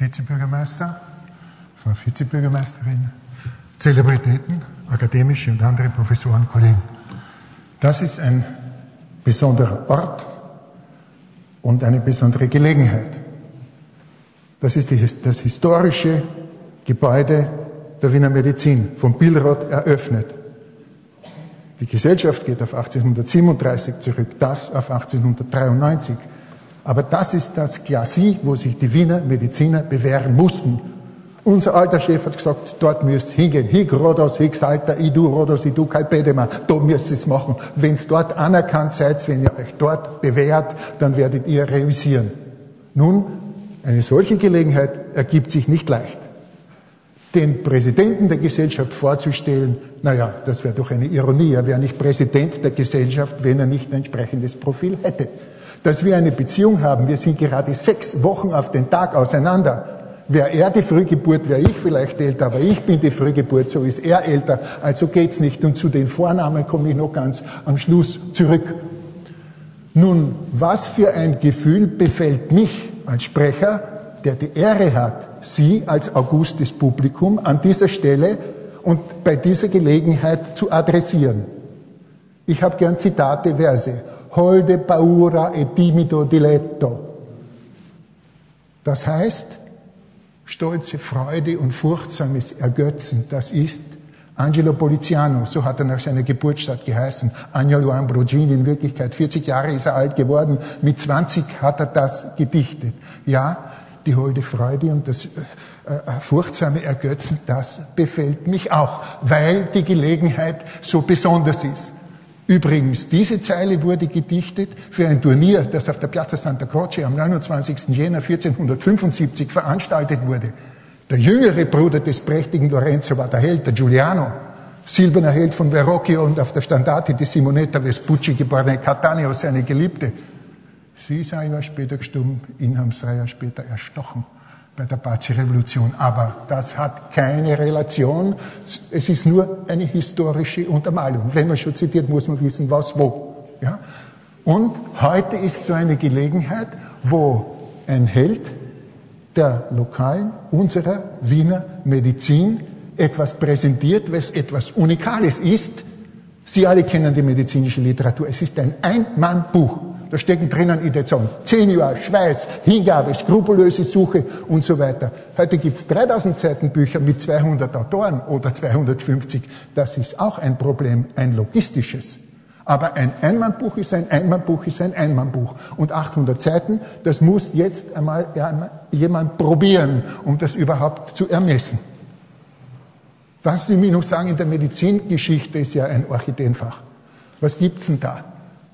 Vizebürgermeister, Frau Vizebürgermeisterin, Zelebritäten, akademische und andere Professoren, Kollegen. Das ist ein besonderer Ort und eine besondere Gelegenheit. Das ist die, das historische Gebäude der Wiener Medizin, vom Billroth eröffnet. Die Gesellschaft geht auf 1837 zurück, das auf 1893. Aber das ist das Glacis, wo sich die Wiener Mediziner bewähren mussten. Unser alter Chef hat gesagt, dort müsst hingehen. Hic Rodos, hic Salta, idu Rodos, idu Calpedema. Da müsst ihr es machen. Wenn es dort anerkannt seid, wenn ihr euch dort bewährt, dann werdet ihr reüssieren. Nun, eine solche Gelegenheit ergibt sich nicht leicht. Den Präsidenten der Gesellschaft vorzustellen, naja, das wäre doch eine Ironie. Er wäre nicht Präsident der Gesellschaft, wenn er nicht ein entsprechendes Profil hätte dass wir eine Beziehung haben. Wir sind gerade sechs Wochen auf den Tag auseinander. Wäre er die Frühgeburt, wäre ich vielleicht älter, aber ich bin die Frühgeburt, so ist er älter, also geht's nicht. Und zu den Vornamen komme ich noch ganz am Schluss zurück. Nun, was für ein Gefühl befällt mich als Sprecher, der die Ehre hat, Sie als Augustes Publikum an dieser Stelle und bei dieser Gelegenheit zu adressieren. Ich habe gern Zitate, Verse holde paura e timido diletto. Das heißt, stolze Freude und furchtsames Ergötzen, das ist Angelo Poliziano, so hat er nach seiner Geburtsstadt geheißen, Agnolo Ambrogini, in Wirklichkeit 40 Jahre ist er alt geworden, mit 20 hat er das gedichtet. Ja, die holde Freude und das äh, äh, furchtsame Ergötzen, das befällt mich auch, weil die Gelegenheit so besonders ist. Übrigens, diese Zeile wurde gedichtet für ein Turnier, das auf der Piazza Santa Croce am 29. Jänner 1475 veranstaltet wurde. Der jüngere Bruder des prächtigen Lorenzo war der Held, der Giuliano, silberner Held von Verrocchio und auf der Standarte die Simonetta Vespucci, geborene Catania, seine Geliebte. Sie ist ein Jahr später gestorben, ihn haben sie drei Jahre später erstochen bei der Pazzi-Revolution. Aber das hat keine Relation. Es ist nur eine historische Untermalung. Wenn man schon zitiert, muss man wissen, was wo. Ja? Und heute ist so eine Gelegenheit, wo ein Held der lokalen, unserer Wiener Medizin etwas präsentiert, was etwas Unikales ist. Sie alle kennen die medizinische Literatur. Es ist ein Ein-Mann-Buch. Da stecken drinnen, sagen, zehn Jahre Schweiß, Hingabe, skrupellöse Suche und so weiter. Heute gibt's 3000 Seiten Bücher mit 200 Autoren oder 250. Das ist auch ein Problem, ein logistisches. Aber ein Einmannbuch ist ein Einmannbuch ist ein Einmannbuch. Und 800 Seiten, das muss jetzt einmal jemand probieren, um das überhaupt zu ermessen. Was Sie mir noch sagen, in der Medizingeschichte ist ja ein Orchideenfach. Was gibt's denn da?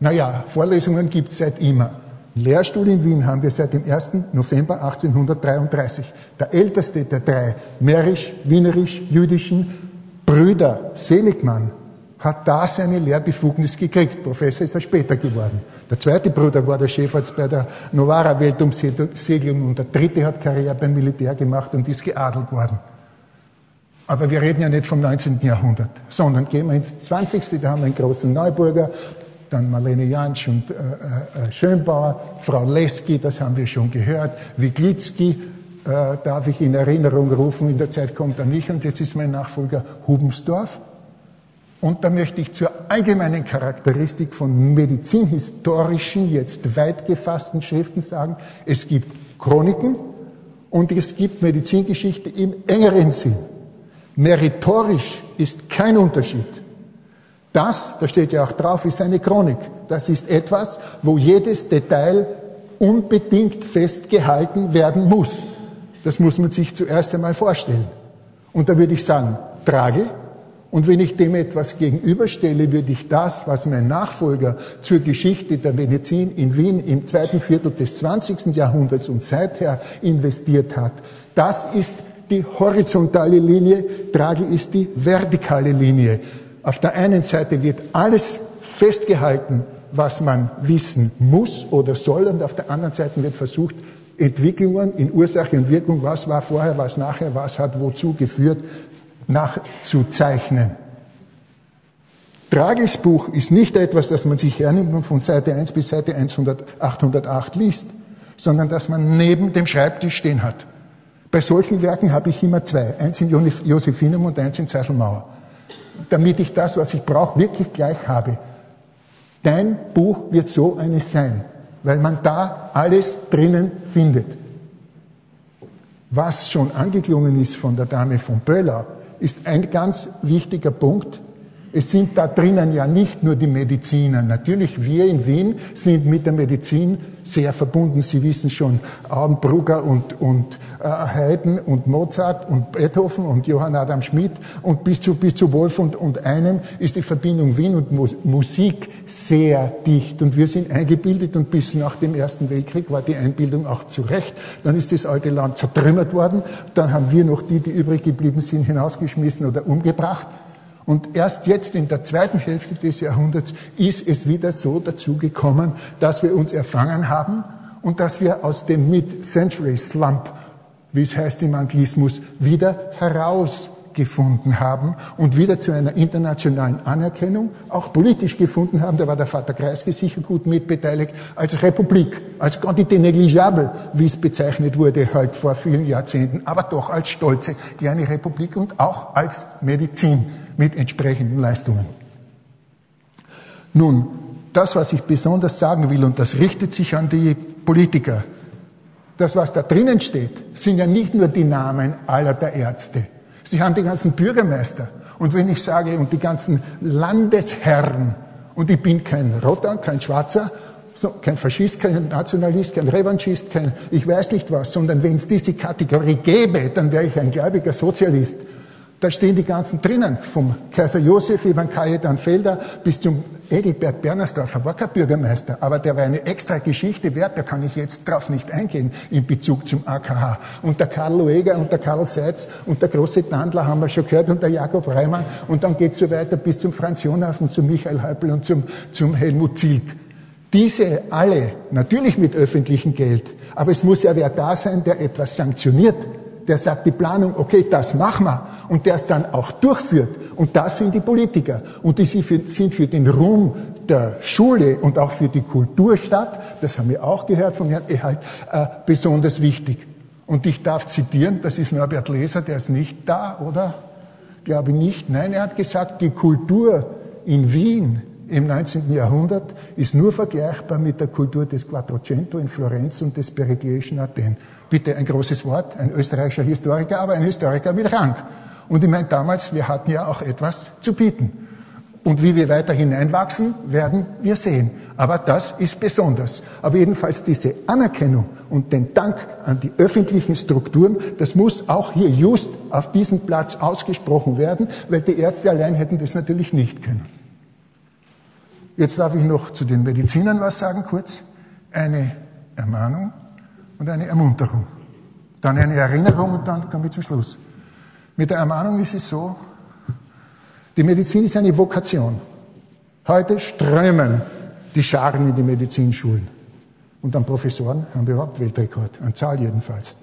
Naja, Vorlesungen gibt es seit immer. Lehrstuhl in Wien haben wir seit dem 1. November 1833. Der älteste der drei mährisch, wienerisch, jüdischen Brüder, Seligmann, hat da seine Lehrbefugnis gekriegt. Professor ist er später geworden. Der zweite Bruder war der Chefarzt bei der Novara Weltumsegelung und der dritte hat Karriere beim Militär gemacht und ist geadelt worden. Aber wir reden ja nicht vom 19. Jahrhundert, sondern gehen wir ins 20. Da haben wir einen großen Neuburger, dann Marlene Jansch und äh, äh, Schönbauer, Frau Leski, das haben wir schon gehört, Wiglitzki, äh, darf ich in Erinnerung rufen, in der Zeit kommt er nicht und jetzt ist mein Nachfolger Hubensdorf. Und da möchte ich zur allgemeinen Charakteristik von medizinhistorischen, jetzt weit gefassten Schriften sagen, es gibt Chroniken und es gibt Medizingeschichte im engeren Sinn. Meritorisch ist kein Unterschied. Das, da steht ja auch drauf, ist eine Chronik. Das ist etwas, wo jedes Detail unbedingt festgehalten werden muss. Das muss man sich zuerst einmal vorstellen. Und da würde ich sagen, trage. Und wenn ich dem etwas gegenüberstelle, würde ich das, was mein Nachfolger zur Geschichte der Medizin in Wien im zweiten Viertel des 20. Jahrhunderts und seither investiert hat, das ist die horizontale Linie, Trage ist die vertikale Linie. Auf der einen Seite wird alles festgehalten, was man wissen muss oder soll, und auf der anderen Seite wird versucht, Entwicklungen in Ursache und Wirkung, was war vorher, was nachher, was hat wozu geführt, nachzuzeichnen. Trages Buch ist nicht etwas, das man sich hernimmt und von Seite 1 bis Seite 100, 808 liest, sondern das man neben dem Schreibtisch stehen hat. Bei solchen Werken habe ich immer zwei. Eins in Josephinum und eins in Zeiselmauer. Damit ich das, was ich brauche, wirklich gleich habe. Dein Buch wird so eines sein, weil man da alles drinnen findet. Was schon angeklungen ist von der Dame von Böller, ist ein ganz wichtiger Punkt, es sind da drinnen ja nicht nur die Mediziner. Natürlich, wir in Wien sind mit der Medizin sehr verbunden. Sie wissen schon, Auenbrugger und, und äh, Haydn und Mozart und Beethoven und Johann Adam Schmidt und bis zu, bis zu Wolf und, und einem ist die Verbindung Wien und Mus Musik sehr dicht. Und wir sind eingebildet und bis nach dem Ersten Weltkrieg war die Einbildung auch zu Recht. Dann ist das alte Land zertrümmert worden. Dann haben wir noch die, die übrig geblieben sind, hinausgeschmissen oder umgebracht. Und erst jetzt in der zweiten Hälfte des Jahrhunderts ist es wieder so dazu gekommen, dass wir uns erfangen haben und dass wir aus dem Mid-Century Slump, wie es heißt im Anglismus, wieder herausgefunden haben und wieder zu einer internationalen Anerkennung, auch politisch gefunden haben, da war der Vater Kreisky sicher gut mitbeteiligt, als Republik, als quantité négligeable, wie es bezeichnet wurde, halt vor vielen Jahrzehnten, aber doch als stolze kleine Republik und auch als Medizin mit entsprechenden Leistungen. Nun, das, was ich besonders sagen will, und das richtet sich an die Politiker, das, was da drinnen steht, sind ja nicht nur die Namen aller der Ärzte. Sie haben die ganzen Bürgermeister. Und wenn ich sage, und die ganzen Landesherren, und ich bin kein Roter, kein Schwarzer, so, kein Faschist, kein Nationalist, kein Revanchist, kein ich weiß nicht was, sondern wenn es diese Kategorie gäbe, dann wäre ich ein gläubiger Sozialist. Da stehen die ganzen drinnen, vom Kaiser Josef, Ivan Kajetan Felder bis zum Edelbert Bernersdorfer, war kein Bürgermeister, aber der war eine extra Geschichte wert, da kann ich jetzt drauf nicht eingehen in Bezug zum AKH. Und der Karl Lueger und der Karl Seitz und der große Tandler haben wir schon gehört und der Jakob Reimann und dann geht's so weiter bis zum Franz Jonaf und zum Michael Häupl und zum, zum Helmut Zielk. Diese alle, natürlich mit öffentlichem Geld, aber es muss ja wer da sein, der etwas sanktioniert, der sagt die Planung, okay, das machen wir und der es dann auch durchführt. Und das sind die Politiker. Und die sind für den Ruhm der Schule und auch für die Kulturstadt, das haben wir auch gehört von Herrn Ehalt, äh, besonders wichtig. Und ich darf zitieren, das ist Norbert Leser, der ist nicht da, oder? Glaube nicht. Nein, er hat gesagt, die Kultur in Wien im 19. Jahrhundert ist nur vergleichbar mit der Kultur des Quattrocento in Florenz und des Periglischen Athen. Bitte ein großes Wort, ein österreichischer Historiker, aber ein Historiker mit Rang. Und ich meine, damals, wir hatten ja auch etwas zu bieten. Und wie wir weiter hineinwachsen, werden wir sehen. Aber das ist besonders. Aber jedenfalls diese Anerkennung und den Dank an die öffentlichen Strukturen, das muss auch hier just auf diesem Platz ausgesprochen werden, weil die Ärzte allein hätten das natürlich nicht können. Jetzt darf ich noch zu den Medizinern was sagen, kurz. Eine Ermahnung und eine Ermunterung. Dann eine Erinnerung und dann kommen wir zum Schluss. Mit der Ermahnung ist es so, die Medizin ist eine Vokation. Heute strömen die Scharen in die Medizinschulen. Und an Professoren haben wir überhaupt Weltrekord, an Zahl jedenfalls.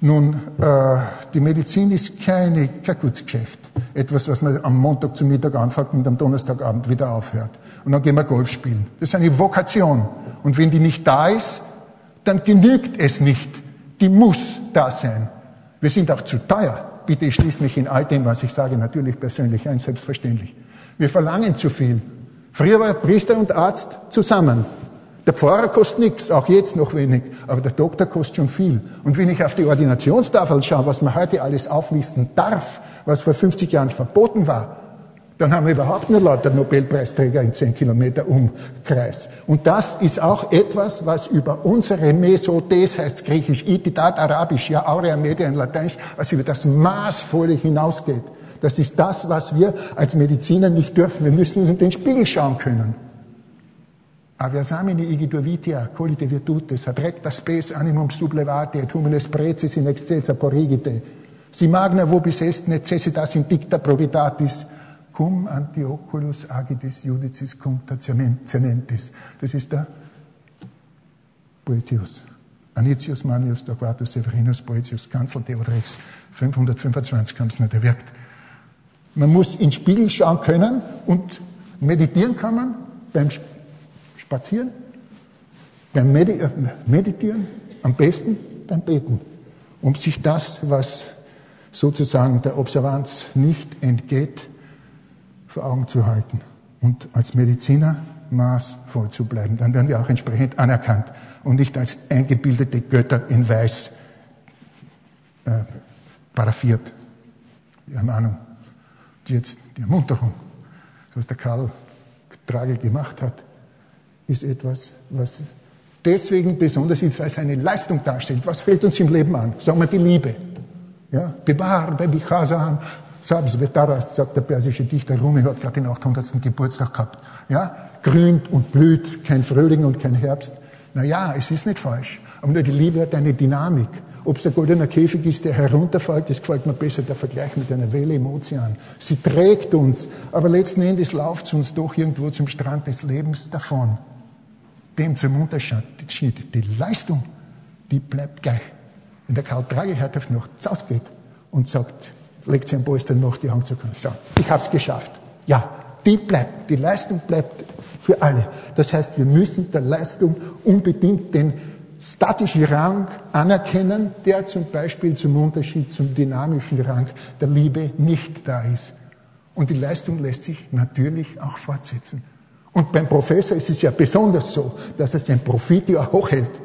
Nun, äh, die Medizin ist keine, kein Kurzgeschäft. Etwas, was man am Montag zum Mittag anfängt und am Donnerstagabend wieder aufhört. Und dann gehen wir Golf spielen. Das ist eine Vokation. Und wenn die nicht da ist, dann genügt es nicht. Die muss da sein. Wir sind auch zu teuer bitte, ich schließe mich in all dem, was ich sage, natürlich persönlich ein, selbstverständlich. Wir verlangen zu viel. Früher war Priester und Arzt zusammen. Der Pfarrer kostet nichts, auch jetzt noch wenig, aber der Doktor kostet schon viel. Und wenn ich auf die Ordinationstafel schaue, was man heute alles auflisten darf, was vor 50 Jahren verboten war, dann haben wir überhaupt nur lauter Nobelpreisträger in 10 Kilometer Umkreis. Und das ist auch etwas, was über unsere Mesodes, heißt griechisch, Ititat, arabisch, ja, Aurea Media in Lateinisch, was über das Maßvolle hinausgeht. Das ist das, was wir als Mediziner nicht dürfen. Wir müssen uns in den Spiegel schauen können. Aviasamini igitur vitia, colite virtutes, ad recta spes animum sublevate, et humines preces in excelsa porrigite. Si magna vobis est necessitas in dicta probitatis, cum antioculus agitis judicis cum cenentis. Das ist der Poetius. Anicius Manius Torquatus Severinus Poetius Kanzel Theodrex 525 haben es nicht erwirkt. Man muss in den Spiegel schauen können und meditieren kann man beim Spazieren, beim Medi äh, Meditieren, am besten beim Beten. um sich das, was sozusagen der Observanz nicht entgeht, vor Augen zu halten und als Mediziner maßvoll zu bleiben. Dann werden wir auch entsprechend anerkannt und nicht als eingebildete Götter in Weiß äh, paraffiert. Die Ermahnung, die jetzt die Ermunterung, was der Karl Tragel gemacht hat, ist etwas, was deswegen besonders ist, weil es eine Leistung darstellt. Was fällt uns im Leben an? Sagen wir die Liebe. Ja? Bewahr, Baby Sabs Vetaras, sagt der persische Dichter Rumi, hat gerade den 800. Geburtstag gehabt. Ja? Grünt und blüht, kein Frühling und kein Herbst. Na ja, es ist nicht falsch. Aber nur die Liebe hat eine Dynamik. Ob es ein goldener Käfig ist, der herunterfällt, das gefällt mir besser, der Vergleich mit einer Welle im Ozean. Sie trägt uns, aber letzten Endes läuft es uns doch irgendwo zum Strand des Lebens davon. Dem zum Unterschied, die Leistung, die bleibt gleich. Wenn der Karl Tragehertef noch zausgeht und sagt, Polster noch die Hand zu können, sagt, ich hab's geschafft. Ja, die bleibt, die Leistung bleibt für alle. Das heißt, wir müssen der Leistung unbedingt den statischen Rang anerkennen, der zum Beispiel zum Unterschied zum dynamischen Rang der Liebe nicht da ist. Und die Leistung lässt sich natürlich auch fortsetzen. Und beim Professor ist es ja besonders so, dass er sein Profit ja hochhält.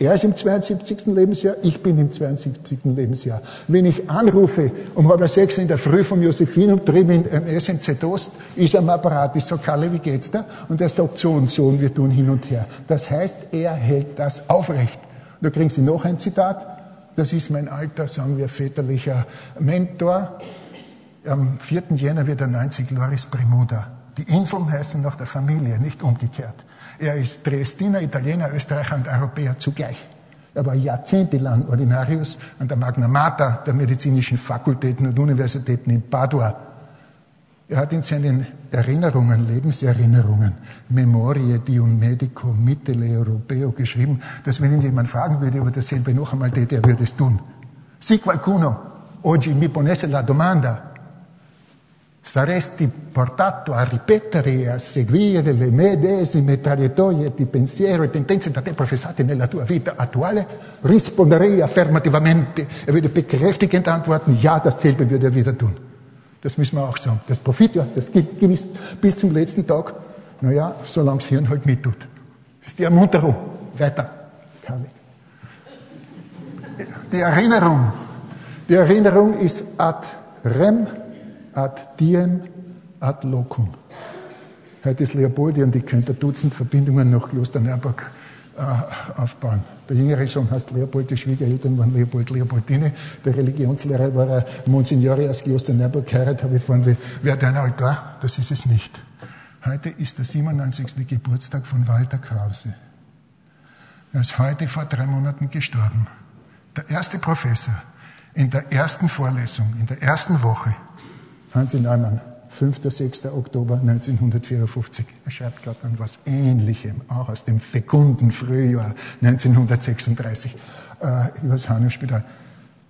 Er ist im 72. Lebensjahr, ich bin im 72. Lebensjahr. Wenn ich anrufe um halb sechs in der Früh vom Josephinum drüben im SMZ Ost, ist am Apparat, ich sage, Kalle, wie geht's da? Und er sagt so und so und wir tun hin und her. Das heißt, er hält das aufrecht. Und da kriegen Sie noch ein Zitat. Das ist mein alter, sagen wir, väterlicher Mentor. Am 4. Jänner wird er 90, Loris Premuda. Die Inseln heißen nach der Familie, nicht umgekehrt. Er ist Dresdner, Italiener, Österreicher und Europäer zugleich. Er war jahrzehntelang Ordinarius an der Magna Mater der medizinischen Fakultäten und Universitäten in Padua. Er hat in seinen Erinnerungen, Lebenserinnerungen, Memorie di un medico mitele europeo geschrieben, dass wenn ihn jemand fragen würde über dasselbe noch einmal tät, er würde es tun. Si qualcuno oggi mi ponesse la domanda saresti portato a ripetere e a seguire le medesime traiettorie di pensiero e tendenze da te professate nella tua vita attuale? Risponderei affirmativamente. Er würde bekräftigend antworten, ja, dasselbe würde er wieder tun. Das müssen wir auch sagen. Das Profit, ja, das gilt gewiss bis zum letzten Tag. Naja, solange das Hirn halt mittut. Das ist die Ermunterung. Weiter. Die Erinnerung. Die Erinnerung ist ad rem ad diem ad locum. Heute ist Leopoldi und ich könnte Dutzend Verbindungen nach Kloster Nürnberg äh, aufbauen. Der jüngere Sohn heißt Leopold, die Schwiegereltern waren Leopold, Leopoldine. Der Religionslehrer war ein Monsignore aus Kloster Nürnberg. Geheiratet habe ich vorhin, wer dein Altar? Das ist es nicht. Heute ist der 97. Geburtstag von Walter Krause. Er ist heute vor drei Monaten gestorben. Der erste Professor in der ersten Vorlesung, in der ersten Woche Hansi Neumann, 5. 6. Oktober 1954. Er schreibt gerade an was Ähnlichem, auch aus dem fekunden Frühjahr 1936, äh, über das Hanau-Spital.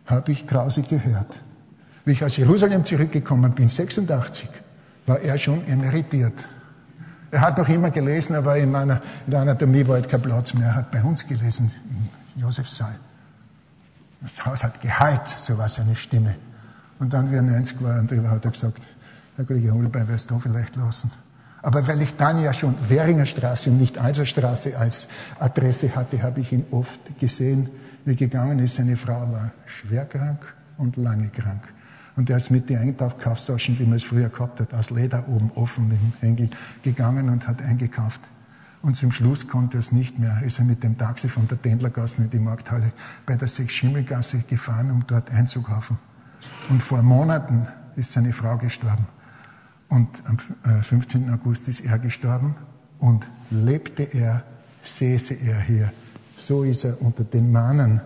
Habe ich grausig gehört. Wie ich aus Jerusalem zurückgekommen bin, 86, war er schon emeritiert. Er hat noch immer gelesen, aber in, meiner, in der Anatomie war halt kein Platz mehr. Er hat bei uns gelesen, im Josefsaal. Das Haus hat geheilt, so war seine Stimme. Und dann, wie er 90 war, und darüber hat er gesagt, Herr Kollege Holbein, wirst du vielleicht lassen. Aber weil ich dann ja schon Währinger Straße und nicht Alserstraße als Adresse hatte, habe ich ihn oft gesehen, wie gegangen ist. Seine Frau war schwer krank und lange krank. Und er ist mit den Einkaufstaschen, wie man es früher gehabt hat, aus Leder oben offen mit dem Hängel gegangen und hat eingekauft. Und zum Schluss konnte er es nicht mehr. Ist er mit dem Taxi von der Tendlergasse in die Markthalle bei der Sechs-Schimmelgasse gefahren, um dort einzukaufen. Und vor Monaten ist seine Frau gestorben. Und am 15. Äh, August ist er gestorben. Und lebte er, säße er hier. So ist er unter den Mannen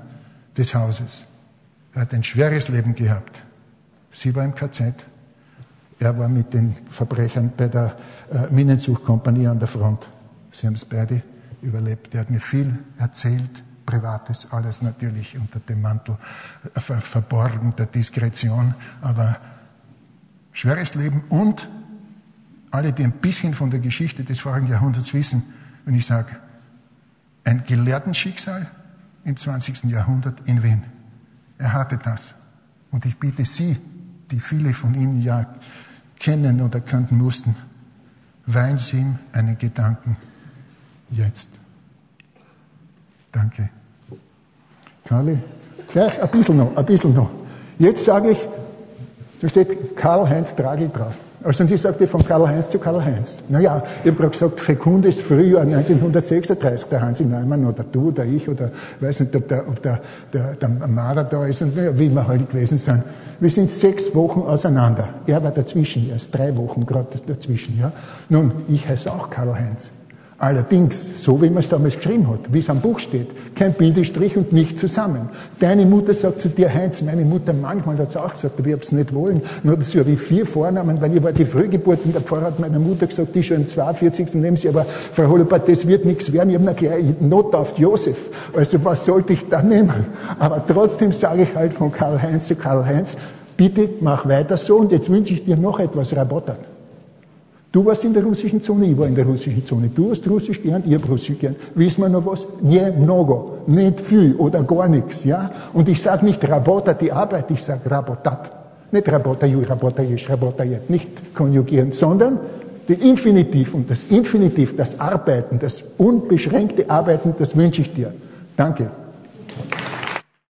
des Hauses. Er hat ein schweres Leben gehabt. Sie war im KZ. Er war mit den Verbrechern bei der äh, Minensuchkompanie an der Front. Sie haben es beide überlebt. Er hat mir viel erzählt Privates, alles natürlich unter dem Mantel äh, verborgen der Diskretion, aber schweres Leben und alle, die ein bisschen von der Geschichte des vorigen Jahrhunderts wissen, wenn ich sage, ein Gelehrtenschicksal im 20. Jahrhundert in Wien. Er hatte das. Und ich bitte Sie, die viele von Ihnen ja kennen oder kannten mussten, weihen Sie ihm einen Gedanken jetzt. Danke. Karli, gleich ein bisschen noch, ein bisschen noch. Jetzt sage ich, da steht Karl-Heinz Tragel drauf. Also und ich sagte von Karl-Heinz zu Karl-Heinz. Naja, ich habe gesagt, fekundes Frühjahr 1936, der Hansi Neumann oder du oder ich oder weiß nicht, ob der, ob der, der, der Mara da ist und naja, wie wir halt gewesen sind. Wir sind sechs Wochen auseinander. Er war dazwischen, er ist drei Wochen gerade dazwischen, ja. Nun, ich heiße auch Karl-Heinz. Allerdings, so wie man es damals geschrieben hat, wie es am Buch steht, kein Bindestrich und nicht zusammen. Deine Mutter sagt zu dir, Heinz, meine Mutter manchmal hat es auch gesagt, aber ich hab's nicht wollen. Nur das habe ich vier Vornamen, weil ich war die Frühgeburt und der Pfarrer hat meiner Mutter gesagt, die schon im 42. nehmen sie, aber Frau Hollerbart, das wird nichts werden. Ich habe noch gleich Not auf Josef. Also was sollte ich da nehmen? Aber trotzdem sage ich halt von Karl-Heinz zu Karl-Heinz, bitte mach weiter so und jetzt wünsche ich dir noch etwas Rabottern. Du warst in der russischen Zone, ich war in der russischen Zone. Du hast Russisch gern, ich hab Russisch gern. Wissen wir noch was? Mnogo, nicht viel oder gar nichts, ja? Und ich sage nicht Rabota die Arbeit, ich sage Rabotat. Nicht Rabota ju, Rabota jesch, Rabota jet, nicht konjugieren, sondern die Infinitiv und das Infinitiv, das Arbeiten, das unbeschränkte Arbeiten, das wünsche ich dir. Danke.